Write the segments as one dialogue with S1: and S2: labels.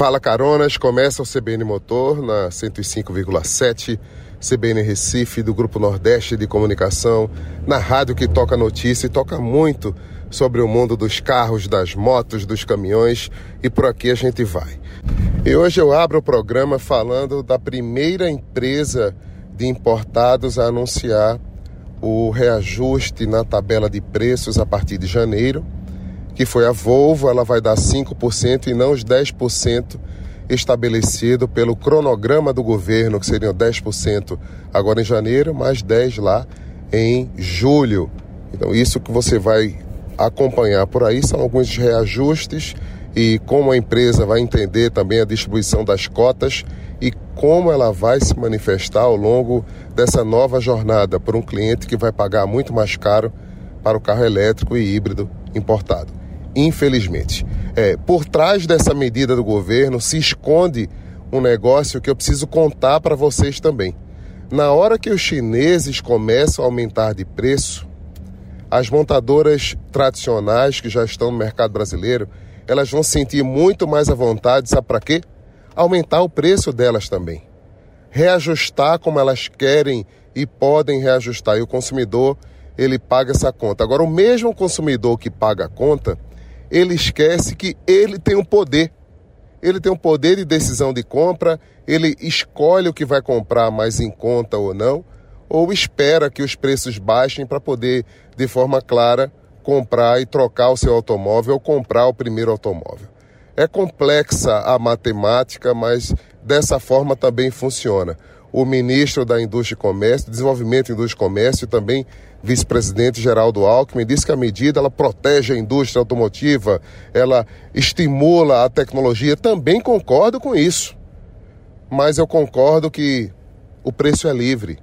S1: Fala Caronas, começa o CBN Motor na 105,7, CBN Recife, do Grupo Nordeste de Comunicação, na rádio que toca notícia e toca muito sobre o mundo dos carros, das motos, dos caminhões e por aqui a gente vai. E hoje eu abro o programa falando da primeira empresa de importados a anunciar o reajuste na tabela de preços a partir de janeiro que foi a Volvo, ela vai dar 5% e não os 10% estabelecido pelo cronograma do governo, que seriam 10% agora em janeiro, mais 10 lá em julho. Então, isso que você vai acompanhar por aí são alguns reajustes e como a empresa vai entender também a distribuição das cotas e como ela vai se manifestar ao longo dessa nova jornada por um cliente que vai pagar muito mais caro para o carro elétrico e híbrido importado infelizmente. É, por trás dessa medida do governo se esconde um negócio que eu preciso contar para vocês também. Na hora que os chineses começam a aumentar de preço, as montadoras tradicionais que já estão no mercado brasileiro, elas vão sentir muito mais à vontade, sabe para quê? Aumentar o preço delas também. Reajustar como elas querem e podem reajustar. E o consumidor, ele paga essa conta. Agora, o mesmo consumidor que paga a conta, ele esquece que ele tem um poder. Ele tem um poder de decisão de compra, ele escolhe o que vai comprar mais em conta ou não, ou espera que os preços baixem para poder, de forma clara, comprar e trocar o seu automóvel ou comprar o primeiro automóvel. É complexa a matemática, mas dessa forma também funciona. O ministro da Indústria e Comércio, Desenvolvimento, Indústria e Comércio, também vice-presidente Geraldo Alckmin, disse que a medida ela protege a indústria automotiva, ela estimula a tecnologia. Também concordo com isso. Mas eu concordo que o preço é livre.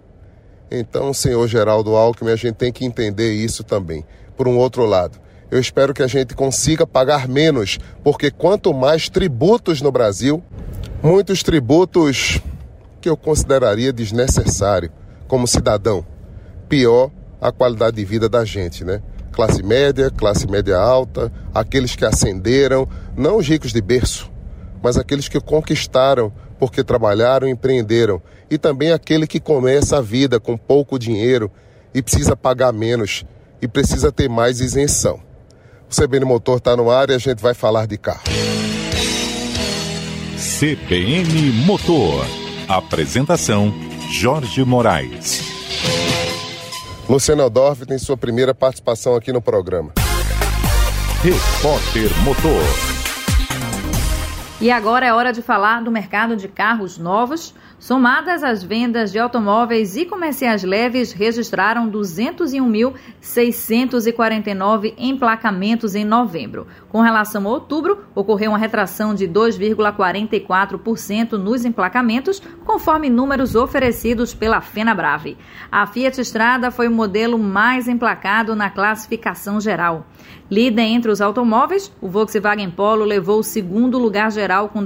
S1: Então, senhor Geraldo Alckmin, a gente tem que entender isso também. Por um outro lado, eu espero que a gente consiga pagar menos, porque quanto mais tributos no Brasil, muitos tributos que eu consideraria desnecessário como cidadão, pior a qualidade de vida da gente, né? Classe média, classe média alta, aqueles que ascenderam, não os ricos de berço, mas aqueles que conquistaram porque trabalharam e empreenderam, e também aquele que começa a vida com pouco dinheiro e precisa pagar menos e precisa ter mais isenção. O CBN Motor está no ar e a gente vai falar de carro.
S2: CBN Motor. Apresentação: Jorge Moraes.
S1: Luciano Dorf tem sua primeira participação aqui no programa.
S2: Repórter Motor.
S3: E agora é hora de falar do mercado de carros novos. Somadas as vendas de automóveis e comerciais leves registraram 201.649 emplacamentos em novembro. Com relação a outubro, ocorreu uma retração de 2,44% nos emplacamentos, conforme números oferecidos pela FenaBrave. A Fiat Strada foi o modelo mais emplacado na classificação geral. Líder entre os automóveis, o Volkswagen Polo levou o segundo lugar geral com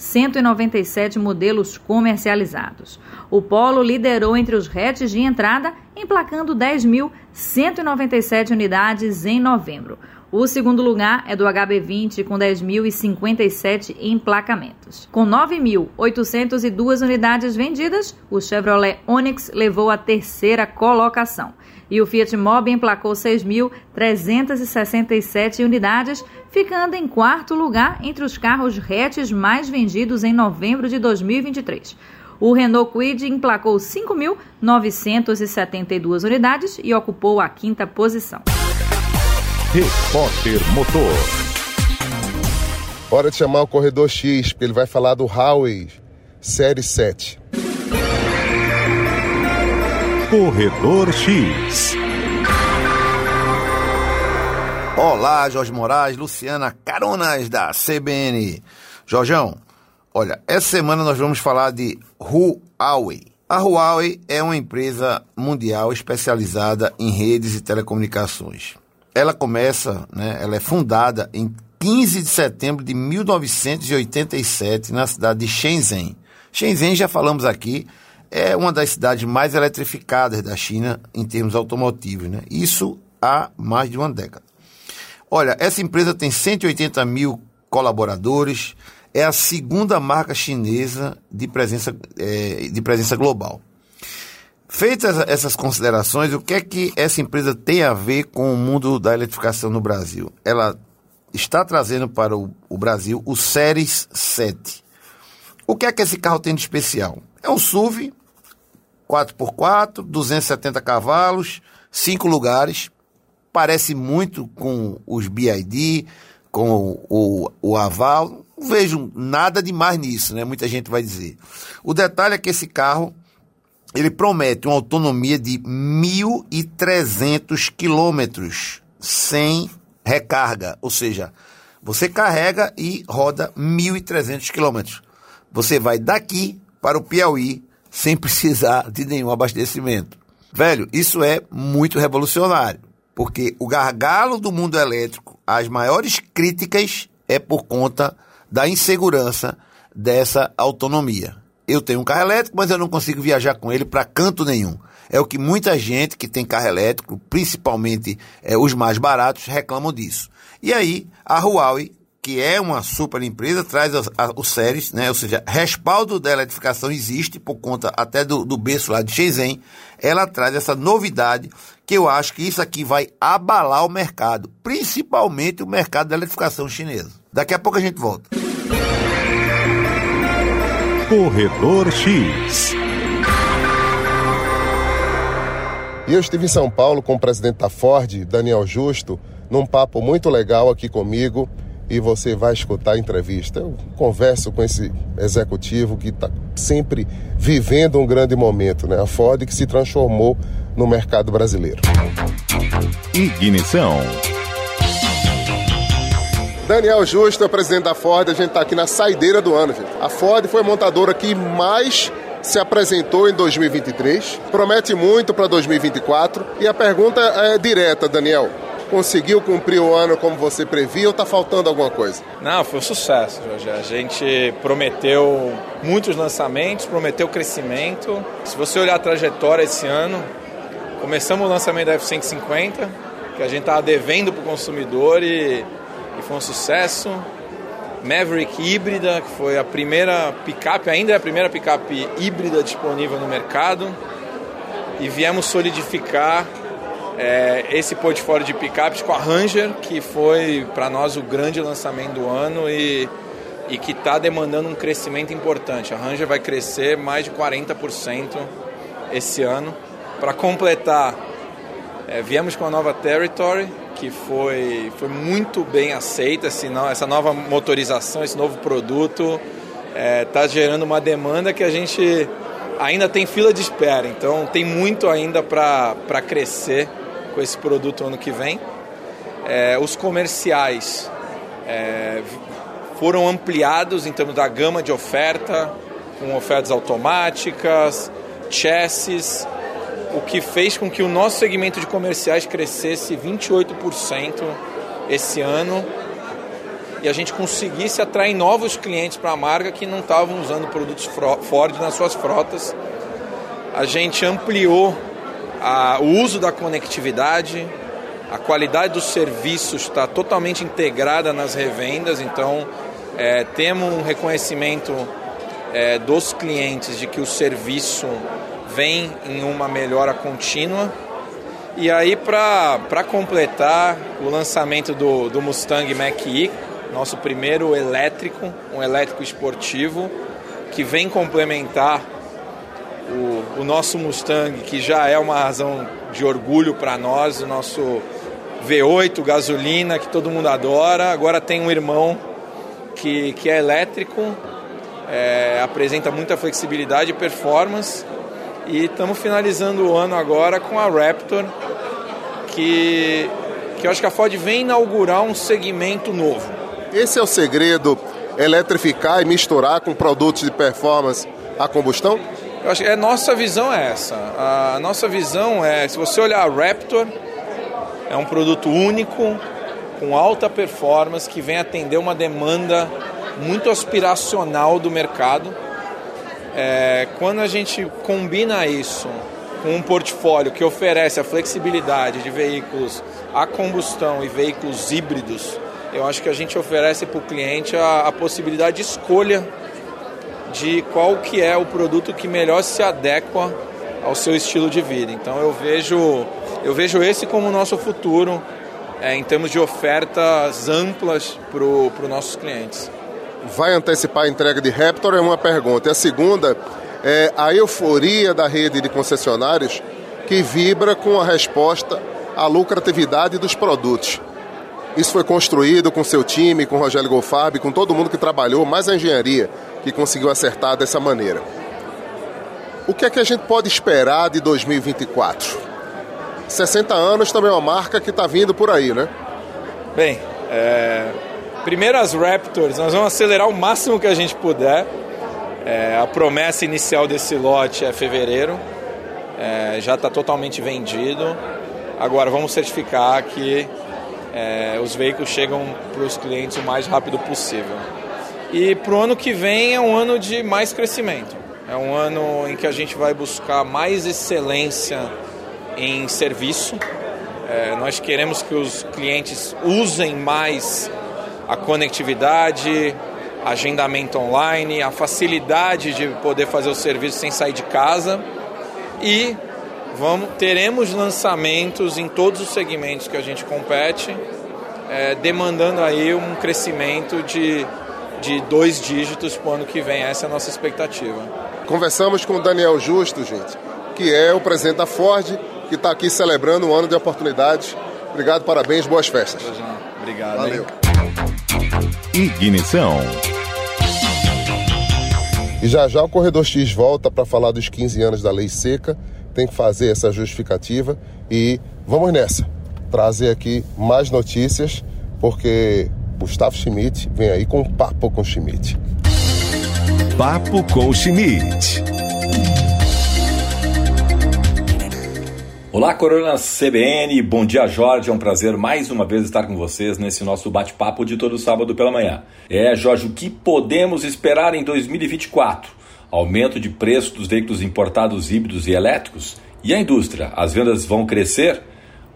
S3: 10.197 modelos comercializados. O Polo liderou entre os hatches de entrada, emplacando 10.197 unidades em novembro. O segundo lugar é do HB20 com 10.057 emplacamentos. Com 9.802 unidades vendidas, o Chevrolet Onix levou a terceira colocação e o Fiat Mobi emplacou 6.367 unidades, ficando em quarto lugar entre os carros hatches mais vendidos em novembro de 2023. O Renault Kwid emplacou 5.972 unidades e ocupou a quinta posição.
S2: Repórter Motor.
S1: Hora de chamar o Corredor X, porque ele vai falar do Huawei Série 7.
S2: Corredor X.
S4: Olá, Jorge Moraes, Luciana Caronas da CBN. Jorjão, olha, essa semana nós vamos falar de Huawei. A Huawei é uma empresa mundial especializada em redes e telecomunicações. Ela começa, né, ela é fundada em 15 de setembro de 1987 na cidade de Shenzhen. Shenzhen já falamos aqui, é uma das cidades mais eletrificadas da China em termos automotivos, né? Isso há mais de uma década. Olha, essa empresa tem 180 mil colaboradores, é a segunda marca chinesa de presença, é, de presença global. Feitas essas considerações, o que é que essa empresa tem a ver com o mundo da eletrificação no Brasil? Ela está trazendo para o, o Brasil o Series 7. O que é que esse carro tem de especial? É um SUV 4x4, 270 cavalos, 5 lugares. Parece muito com os BID, com o, o, o Aval. Não vejo nada demais nisso, né? Muita gente vai dizer. O detalhe é que esse carro ele promete uma autonomia de 1.300 quilômetros sem recarga, ou seja, você carrega e roda 1.300 quilômetros. Você vai daqui para o Piauí sem precisar de nenhum abastecimento. Velho, isso é muito revolucionário, porque o gargalo do mundo elétrico, as maiores críticas é por conta da insegurança dessa autonomia eu tenho um carro elétrico, mas eu não consigo viajar com ele para canto nenhum. É o que muita gente que tem carro elétrico, principalmente é, os mais baratos, reclamam disso. E aí, a Huawei, que é uma super empresa, traz a, a, o Series, né? ou seja, respaldo da eletrificação existe por conta até do, do berço lá de Shenzhen. Ela traz essa novidade que eu acho que isso aqui vai abalar o mercado, principalmente o mercado da eletrificação chinesa. Daqui a pouco a gente volta.
S2: Corredor X.
S1: E eu estive em São Paulo com o presidente da Ford, Daniel Justo, num papo muito legal aqui comigo e você vai escutar a entrevista. Eu converso com esse executivo que está sempre vivendo um grande momento, né? A Ford que se transformou no mercado brasileiro.
S2: Ignição.
S1: Daniel Justo é presidente da Ford, a gente está aqui na saideira do ano, gente. A Ford foi a montadora que mais se apresentou em 2023, promete muito para 2024. E a pergunta é direta, Daniel. Conseguiu cumprir o ano como você previa ou está faltando alguma coisa?
S5: Não, foi um sucesso, Jorge. A gente prometeu muitos lançamentos, prometeu crescimento. Se você olhar a trajetória esse ano, começamos o lançamento da F-150, que a gente estava devendo para o consumidor e que foi um sucesso. Maverick híbrida, que foi a primeira picape, ainda é a primeira picape híbrida disponível no mercado. E viemos solidificar é, esse portfólio de picapes com a Ranger, que foi para nós o grande lançamento do ano e, e que está demandando um crescimento importante. A Ranger vai crescer mais de 40% esse ano. Para completar, é, viemos com a nova Territory, que foi, foi muito bem aceita, essa nova motorização, esse novo produto está é, gerando uma demanda que a gente ainda tem fila de espera, então tem muito ainda para crescer com esse produto ano que vem. É, os comerciais é, foram ampliados em termos da gama de oferta, com ofertas automáticas, chassis, o que fez com que o nosso segmento de comerciais crescesse 28% esse ano e a gente conseguisse atrair novos clientes para a marca que não estavam usando produtos Ford nas suas frotas. A gente ampliou a, o uso da conectividade, a qualidade dos serviços está totalmente integrada nas revendas, então é, temos um reconhecimento é, dos clientes de que o serviço vem em uma melhora contínua. E aí, para completar o lançamento do, do Mustang Mach-E, nosso primeiro elétrico, um elétrico esportivo, que vem complementar o, o nosso Mustang, que já é uma razão de orgulho para nós, o nosso V8 gasolina, que todo mundo adora. Agora tem um irmão que, que é elétrico, é, apresenta muita flexibilidade e performance e estamos finalizando o ano agora com a Raptor, que, que eu acho que a Ford vem inaugurar um segmento novo.
S1: Esse é o segredo, eletrificar e misturar com produtos de performance a combustão?
S5: Eu acho que a nossa visão é essa. A nossa visão é, se você olhar a Raptor, é um produto único, com alta performance, que vem atender uma demanda muito aspiracional do mercado é, quando a gente combina isso com um portfólio que oferece a flexibilidade de veículos a combustão e veículos híbridos eu acho que a gente oferece para o cliente a, a possibilidade de escolha de qual que é o produto que melhor se adequa ao seu estilo de vida. Então eu vejo, eu vejo esse como o nosso futuro é, em termos de ofertas amplas para os nossos clientes.
S1: Vai antecipar a entrega de Raptor? É uma pergunta. E a segunda é a euforia da rede de concessionários que vibra com a resposta à lucratividade dos produtos. Isso foi construído com seu time, com Rogério Golfarb, com todo mundo que trabalhou, mais a engenharia que conseguiu acertar dessa maneira. O que é que a gente pode esperar de 2024? 60 anos também é uma marca que está vindo por aí, né?
S5: Bem, é... primeiro as Raptors, nós vamos acelerar o máximo que a gente puder. É... a promessa inicial desse lote é fevereiro, é... já está totalmente vendido. Agora vamos certificar que é, os veículos chegam para os clientes o mais rápido possível. E para o ano que vem é um ano de mais crescimento. É um ano em que a gente vai buscar mais excelência em serviço. É, nós queremos que os clientes usem mais a conectividade, agendamento online, a facilidade de poder fazer o serviço sem sair de casa e vamos, teremos lançamentos em todos os segmentos que a gente compete, é, demandando aí um crescimento de, de dois dígitos para o ano que vem. Essa é a nossa expectativa.
S1: Conversamos com o Daniel Justo, gente, que é o presidente da Ford, que está aqui celebrando um ano de oportunidades. Obrigado, parabéns, boas festas.
S5: Obrigado.
S1: Valeu.
S2: Hein? Ignição.
S1: E já já o Corredor X volta para falar dos 15 anos da Lei Seca tem que fazer essa justificativa e vamos nessa. Trazer aqui mais notícias, porque Gustavo Schmidt vem aí com um papo com Schmidt.
S2: Papo com Schmidt.
S6: Olá, Corona CBN, bom dia Jorge, é um prazer mais uma vez estar com vocês nesse nosso bate-papo de todo sábado pela manhã. É, Jorge, o que podemos esperar em 2024? aumento de preço dos veículos importados híbridos e elétricos? E a indústria? As vendas vão crescer?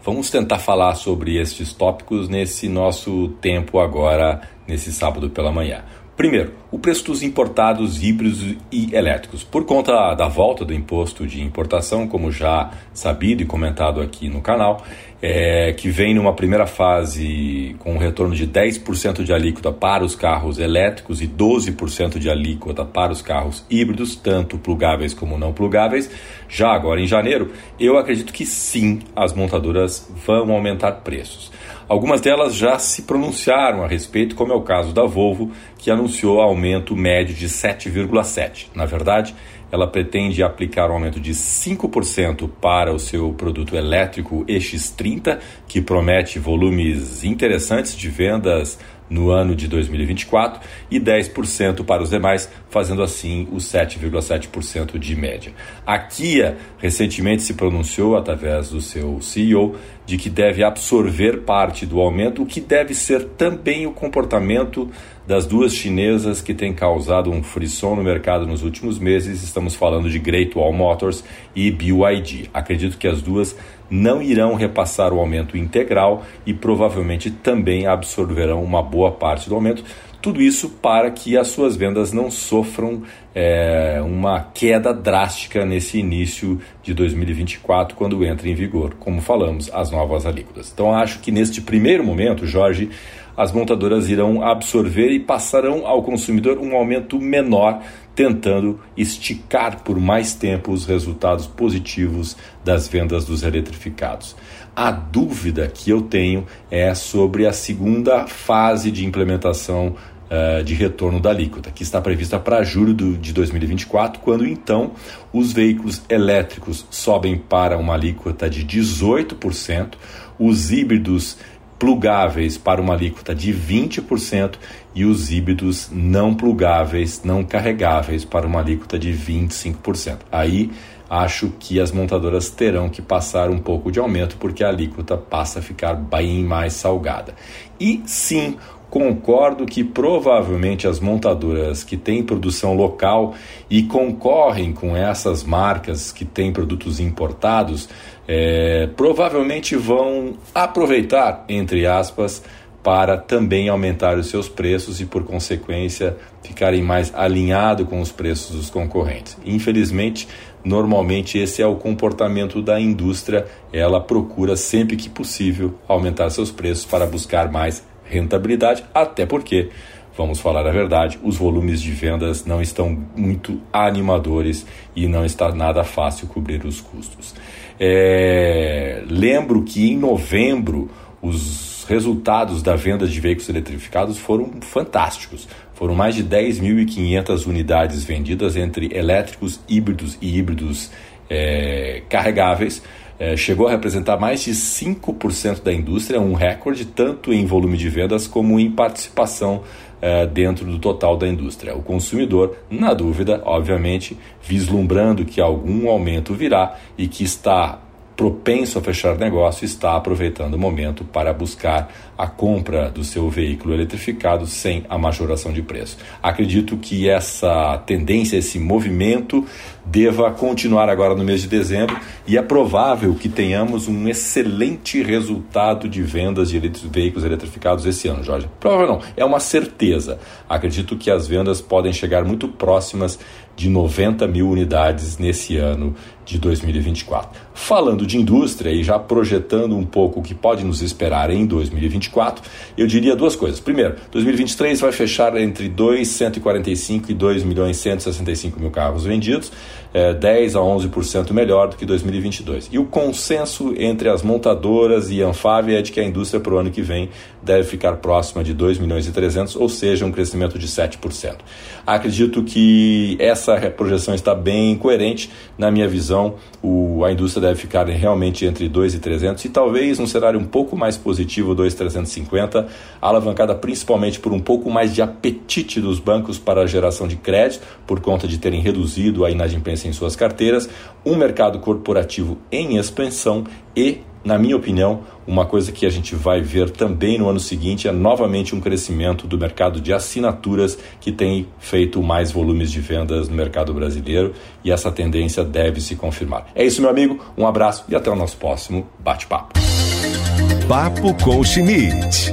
S6: Vamos tentar falar sobre estes tópicos nesse nosso tempo agora, nesse sábado pela manhã. Primeiro, o preço dos importados híbridos e elétricos. Por conta da volta do imposto de importação, como já sabido e comentado aqui no canal, é, que vem numa primeira fase com um retorno de 10% de alíquota para os carros elétricos e 12% de alíquota para os carros híbridos, tanto plugáveis como não plugáveis, já agora em janeiro, eu acredito que sim, as montadoras vão aumentar preços. Algumas delas já se pronunciaram a respeito, como é o caso da Volvo, que anunciou aumento médio de 7,7. Na verdade, ela pretende aplicar um aumento de 5% para o seu produto elétrico EX30, que promete volumes interessantes de vendas no ano de 2024 e 10% para os demais, fazendo assim os 7,7% de média. A Kia recentemente se pronunciou através do seu CEO de que deve absorver parte do aumento, o que deve ser também o comportamento das duas chinesas que têm causado um frisson no mercado nos últimos meses. Estamos falando de Great Wall Motors e BYD. Acredito que as duas não irão repassar o aumento integral e provavelmente também absorverão uma boa parte do aumento. Tudo isso para que as suas vendas não sofram é, uma queda drástica nesse início de 2024, quando entra em vigor, como falamos, as novas alíquotas. Então, acho que neste primeiro momento, Jorge, as montadoras irão absorver e passarão ao consumidor um aumento menor, tentando esticar por mais tempo os resultados positivos das vendas dos eletrificados. A dúvida que eu tenho é sobre a segunda fase de implementação uh, de retorno da alíquota, que está prevista para julho de 2024, quando então os veículos elétricos sobem para uma alíquota de 18%, os híbridos plugáveis para uma alíquota de 20% e os híbridos não plugáveis, não carregáveis para uma alíquota de 25%. Aí acho que as montadoras terão que passar um pouco de aumento porque a alíquota passa a ficar bem mais salgada. E sim, concordo que provavelmente as montadoras que têm produção local e concorrem com essas marcas que têm produtos importados é, provavelmente vão aproveitar, entre aspas, para também aumentar os seus preços e, por consequência, ficarem mais alinhados com os preços dos concorrentes. Infelizmente, normalmente esse é o comportamento da indústria, ela procura sempre que possível aumentar seus preços para buscar mais rentabilidade, até porque vamos falar a verdade, os volumes de vendas não estão muito animadores e não está nada fácil cobrir os custos. É, lembro que em novembro os resultados da venda de veículos eletrificados foram fantásticos. Foram mais de 10.500 unidades vendidas entre elétricos, híbridos e híbridos é, carregáveis. É, chegou a representar mais de 5% da indústria, um recorde tanto em volume de vendas como em participação é, dentro do total da indústria. O consumidor, na dúvida, obviamente, vislumbrando que algum aumento virá e que está propenso a fechar negócio está aproveitando o momento para buscar a compra do seu veículo eletrificado sem a majoração de preço. Acredito que essa tendência, esse movimento deva continuar agora no mês de dezembro e é provável que tenhamos um excelente resultado de vendas de veículos eletrificados esse ano, Jorge. Provável não, é uma certeza. Acredito que as vendas podem chegar muito próximas de 90 mil unidades nesse ano de 2024. Falando de indústria e já projetando um pouco o que pode nos esperar em 2024, eu diria duas coisas. Primeiro, 2023 vai fechar entre 2,145 e 2 milhões 165 mil carros vendidos, é, 10 a 11% melhor do que 2022. E o consenso entre as montadoras e a Anfávia é de que a indústria para o ano que vem deve ficar próxima de 2 milhões e 300, ou seja, um crescimento de 7%. Acredito que essa projeção está bem coerente. Na minha visão, o, a indústria deve ficar realmente entre 2 e 300 e talvez um cenário um pouco mais positivo, 2,350, alavancada principalmente por um pouco mais de apetite dos bancos para a geração de crédito, por conta de terem reduzido a inadimplência em suas carteiras, um mercado corporativo em expansão e na minha opinião, uma coisa que a gente vai ver também no ano seguinte é novamente um crescimento do mercado de assinaturas que tem feito mais volumes de vendas no mercado brasileiro e essa tendência deve se confirmar. É isso, meu amigo. Um abraço e até o nosso próximo bate-papo.
S2: Papo com Schmidt.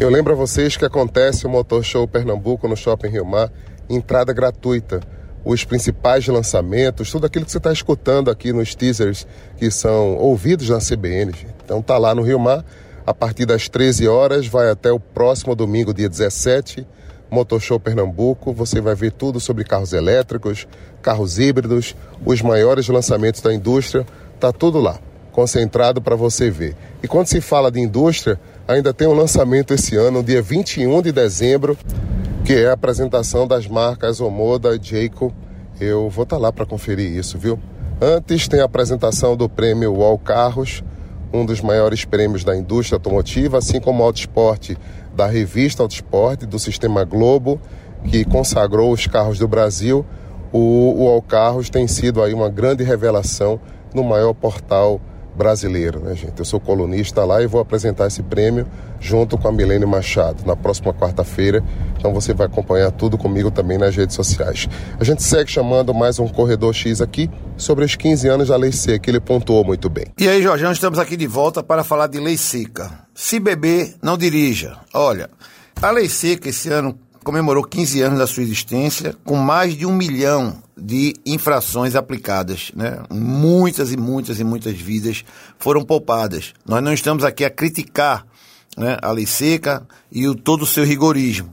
S1: Eu lembro a vocês que acontece o Motor Show Pernambuco no Shopping Rio Mar, entrada gratuita os principais lançamentos, tudo aquilo que você está escutando aqui nos teasers que são ouvidos na CBN. Então tá lá no Rio Mar, a partir das 13 horas, vai até o próximo domingo, dia 17, Motor Show Pernambuco. Você vai ver tudo sobre carros elétricos, carros híbridos, os maiores lançamentos da indústria, tá tudo lá, concentrado para você ver. E quando se fala de indústria, ainda tem um lançamento esse ano, dia 21 de dezembro, que é a apresentação das marcas Omoda e Jayco. Eu vou estar tá lá para conferir isso, viu? Antes tem a apresentação do prêmio Wall Carros, um dos maiores prêmios da indústria automotiva, assim como o Autosport da revista Autosport, do Sistema Globo, que consagrou os carros do Brasil. O Wall Carros tem sido aí uma grande revelação no maior portal brasileiro, né, gente? Eu sou colunista lá e vou apresentar esse prêmio junto com a Milene Machado na próxima quarta-feira. Então você vai acompanhar tudo comigo também nas redes sociais. A gente segue chamando mais um Corredor X aqui sobre os 15 anos da Lei Seca, que ele pontuou muito bem.
S4: E aí, Jorge, estamos aqui de volta para falar de Lei Seca. Se beber, não dirija. Olha, a Lei Seca esse ano comemorou 15 anos da sua existência, com mais de um milhão de infrações aplicadas. Né? Muitas e muitas e muitas vidas foram poupadas. Nós não estamos aqui a criticar né, a lei seca e o, todo o seu rigorismo.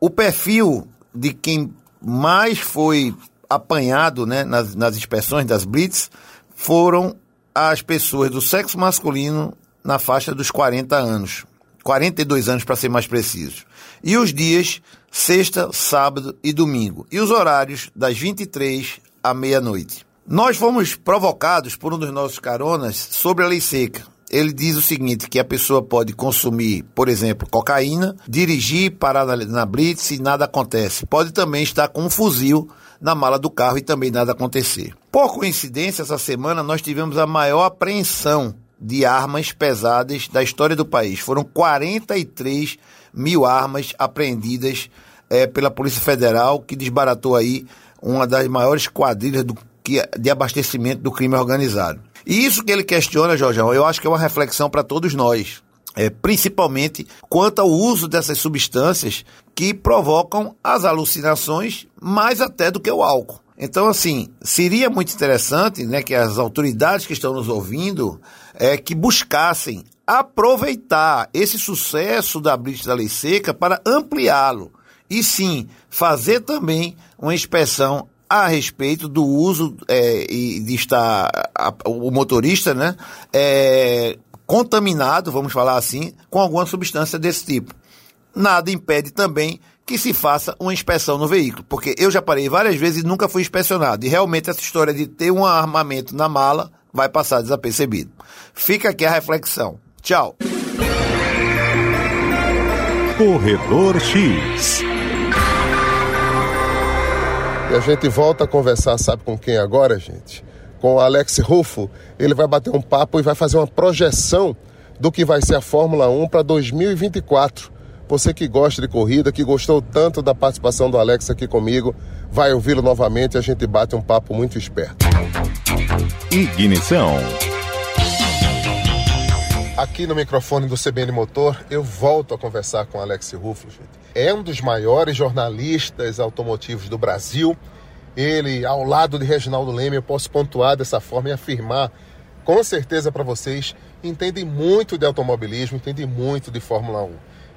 S4: O perfil de quem mais foi apanhado né, nas, nas inspeções das Blitz foram as pessoas do sexo masculino na faixa dos 40 anos. 42 anos para ser mais preciso. E os dias sexta, sábado e domingo. E os horários das 23 à meia-noite. Nós fomos provocados por um dos nossos caronas sobre a lei seca. Ele diz o seguinte, que a pessoa pode consumir, por exemplo, cocaína, dirigir, parar na, na blitz e nada acontece. Pode também estar com um fuzil na mala do carro e também nada acontecer. Por coincidência, essa semana nós tivemos a maior apreensão de armas pesadas da história do país. Foram 43 mil armas apreendidas é, pela Polícia Federal, que desbaratou aí uma das maiores quadrilhas do, que, de abastecimento do crime organizado. E isso que ele questiona, Jorjão, eu acho que é uma reflexão para todos nós. É, principalmente quanto ao uso dessas substâncias que provocam as alucinações mais até do que o álcool. Então, assim, seria muito interessante né, que as autoridades que estão nos ouvindo é, que buscassem aproveitar esse sucesso da Blitz da Lei Seca para ampliá-lo. E sim, fazer também uma inspeção a respeito do uso é, de estar a, o motorista né, é, contaminado, vamos falar assim, com alguma substância desse tipo. Nada impede também que se faça uma inspeção no veículo, porque eu já parei várias vezes e nunca fui inspecionado. E realmente essa história de ter um armamento na mala vai passar desapercebido. Fica aqui a reflexão. Tchau.
S2: Corredor X.
S1: E a gente volta a conversar, sabe com quem agora, gente? Com o Alex Ruffo. Ele vai bater um papo e vai fazer uma projeção do que vai ser a Fórmula 1 para 2024. Você que gosta de corrida, que gostou tanto da participação do Alex aqui comigo, vai ouvi-lo novamente e a gente bate um papo muito esperto.
S2: Ignição.
S1: Aqui no microfone do CBN Motor, eu volto a conversar com Alex. Gente. É um dos maiores jornalistas automotivos do Brasil. Ele, ao lado de Reginaldo Leme, eu posso pontuar dessa forma e afirmar com certeza para vocês, entendem muito de automobilismo, entendem muito de Fórmula 1.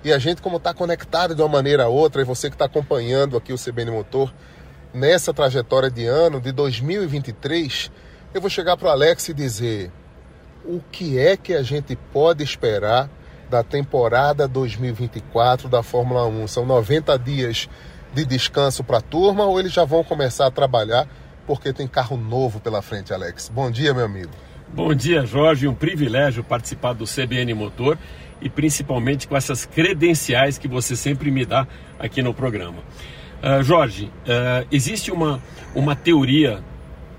S1: E a gente, como está conectado de uma maneira ou outra, e você que está acompanhando aqui o CBN Motor, nessa trajetória de ano de 2023, eu vou chegar para o Alex e dizer o que é que a gente pode esperar da temporada 2024 da Fórmula 1. São 90 dias de descanso para a turma ou eles já vão começar a trabalhar porque tem carro novo pela frente, Alex? Bom dia, meu amigo.
S7: Bom dia, Jorge. Um privilégio participar do CBN Motor e principalmente com essas credenciais que você sempre me dá aqui no programa. Uh, Jorge, uh, existe uma, uma teoria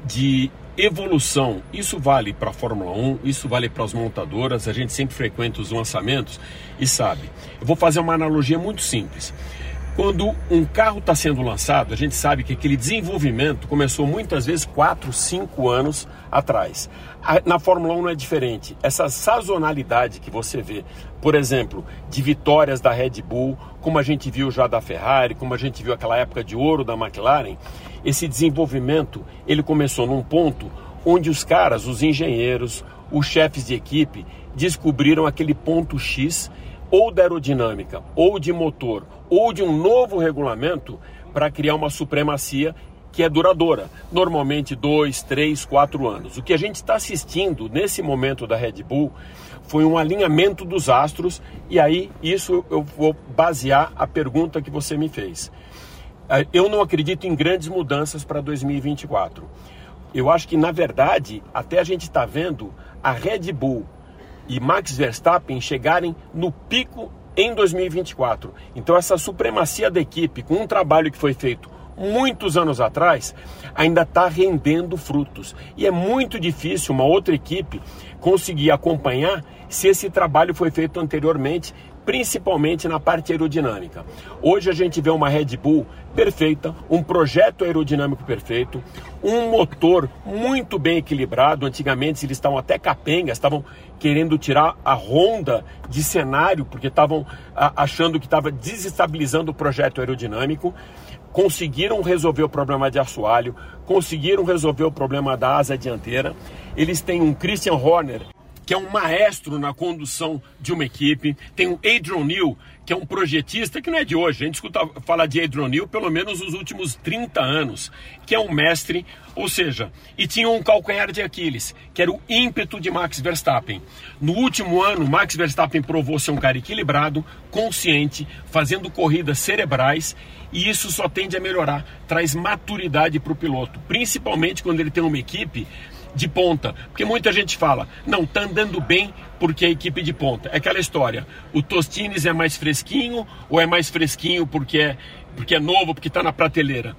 S7: de evolução. Isso vale para a Fórmula 1, isso vale para as montadoras. A gente sempre frequenta os lançamentos e sabe. Eu vou fazer uma analogia muito simples. Quando um carro está sendo lançado, a gente sabe que aquele desenvolvimento começou muitas vezes 4, 5 anos atrás. Na Fórmula 1 não é diferente. Essa sazonalidade que você vê, por exemplo, de vitórias da Red Bull, como a gente viu já da Ferrari, como a gente viu aquela época de ouro da McLaren, esse desenvolvimento ele começou num ponto onde os caras, os engenheiros, os chefes de equipe descobriram aquele ponto X ou da aerodinâmica, ou de motor, ou de um novo regulamento para criar uma supremacia que é duradoura, normalmente dois, três, quatro anos. O que a gente está assistindo nesse momento da Red Bull foi um alinhamento dos astros, e aí isso eu vou basear a pergunta que você me fez. É, eu não acredito em grandes mudanças para 2024. Eu acho que, na verdade, até a gente está vendo a Red Bull e Max Verstappen chegarem no pico em 2024. Então, essa supremacia da equipe, com um trabalho que foi feito muitos anos atrás, ainda está rendendo frutos. E é muito difícil uma outra equipe conseguir acompanhar se esse trabalho foi feito anteriormente principalmente na parte aerodinâmica. Hoje a gente vê uma Red Bull perfeita, um projeto aerodinâmico perfeito, um motor muito bem equilibrado. Antigamente eles estavam até capengas, estavam querendo tirar a Honda de cenário porque estavam achando que estava desestabilizando o projeto aerodinâmico. Conseguiram resolver o problema de assoalho, conseguiram resolver o problema da asa dianteira. Eles têm um Christian Horner que é um maestro na condução de uma equipe. Tem o Adrian Neal, que é um projetista que não é de hoje. A gente escuta falar de Adrian Neal pelo menos nos últimos 30 anos, que é um mestre, ou seja, e tinha um calcanhar de Aquiles, que era o ímpeto de Max Verstappen. No último ano, Max Verstappen provou ser um cara equilibrado, consciente, fazendo corridas cerebrais e isso só tende a melhorar, traz maturidade para o piloto, principalmente quando ele tem uma equipe de ponta. Porque muita gente fala, não, tá andando bem porque é equipe de ponta. É aquela história, o Tostines é mais fresquinho ou é mais fresquinho porque é, porque é novo, porque está na prateleira.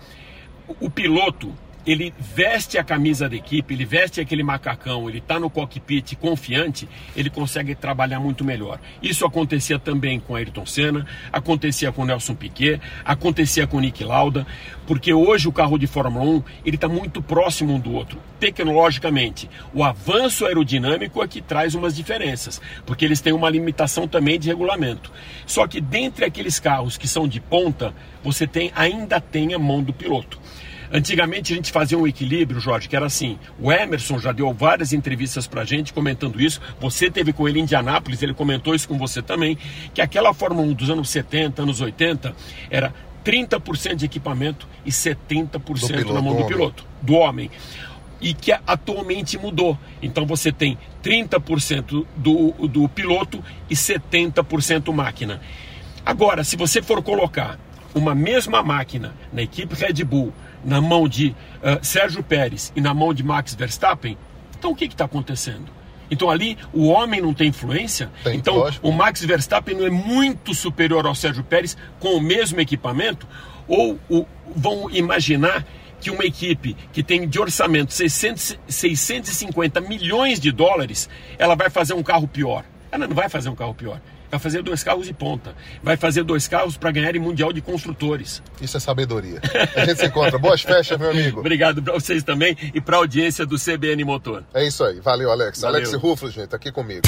S7: O piloto, ele veste a camisa da equipe, ele veste aquele macacão, ele está no cockpit confiante, ele consegue trabalhar muito melhor. Isso acontecia também com Ayrton Senna, acontecia com Nelson Piquet, acontecia com Nick Lauda, porque hoje o carro de Fórmula 1 ele está muito próximo um do outro, tecnologicamente. O avanço aerodinâmico é que traz umas diferenças, porque eles têm uma limitação também de regulamento. Só que dentre aqueles carros que são de ponta, você tem ainda tem a mão do piloto. Antigamente a gente fazia um equilíbrio, Jorge, que era assim: o Emerson já deu várias entrevistas pra gente comentando isso. Você teve com ele em Indianápolis, ele comentou isso com você também, que aquela Fórmula 1 dos anos 70, anos 80, era 30% de equipamento e 70% na mão do piloto, do homem e que atualmente mudou. Então você tem 30% do, do piloto e 70% máquina. Agora, se você for colocar uma mesma máquina na equipe Red Bull, na mão de uh, Sérgio Pérez e na mão de Max Verstappen, então o que está acontecendo? Então ali o homem não tem influência.
S1: Tem,
S7: então
S1: lógico.
S7: o Max Verstappen não é muito superior ao Sérgio Pérez com o mesmo equipamento? Ou o, vão imaginar que uma equipe que tem de orçamento 600, 650 milhões de dólares, ela vai fazer um carro pior? Ela não vai fazer um carro pior vai fazer dois carros de ponta, vai fazer dois carros para ganhar em Mundial de Construtores.
S1: Isso é sabedoria. A gente se encontra. Boas festas, meu amigo.
S7: Obrigado para vocês também e para a audiência do CBN Motor.
S1: É isso aí. Valeu, Alex.
S7: Valeu.
S1: Alex Ruflo, gente, aqui comigo.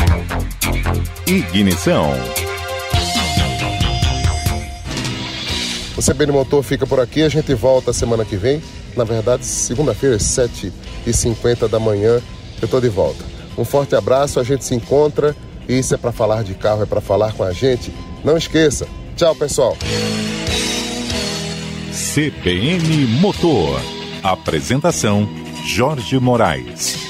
S2: Ignição.
S1: O CBN Motor fica por aqui. A gente volta semana que vem. Na verdade, segunda-feira, às 7h50 da manhã, eu estou de volta. Um forte abraço, a gente se encontra. Isso é para falar de carro, é para falar com a gente. Não esqueça. Tchau, pessoal.
S2: CBN Motor. Apresentação: Jorge Moraes.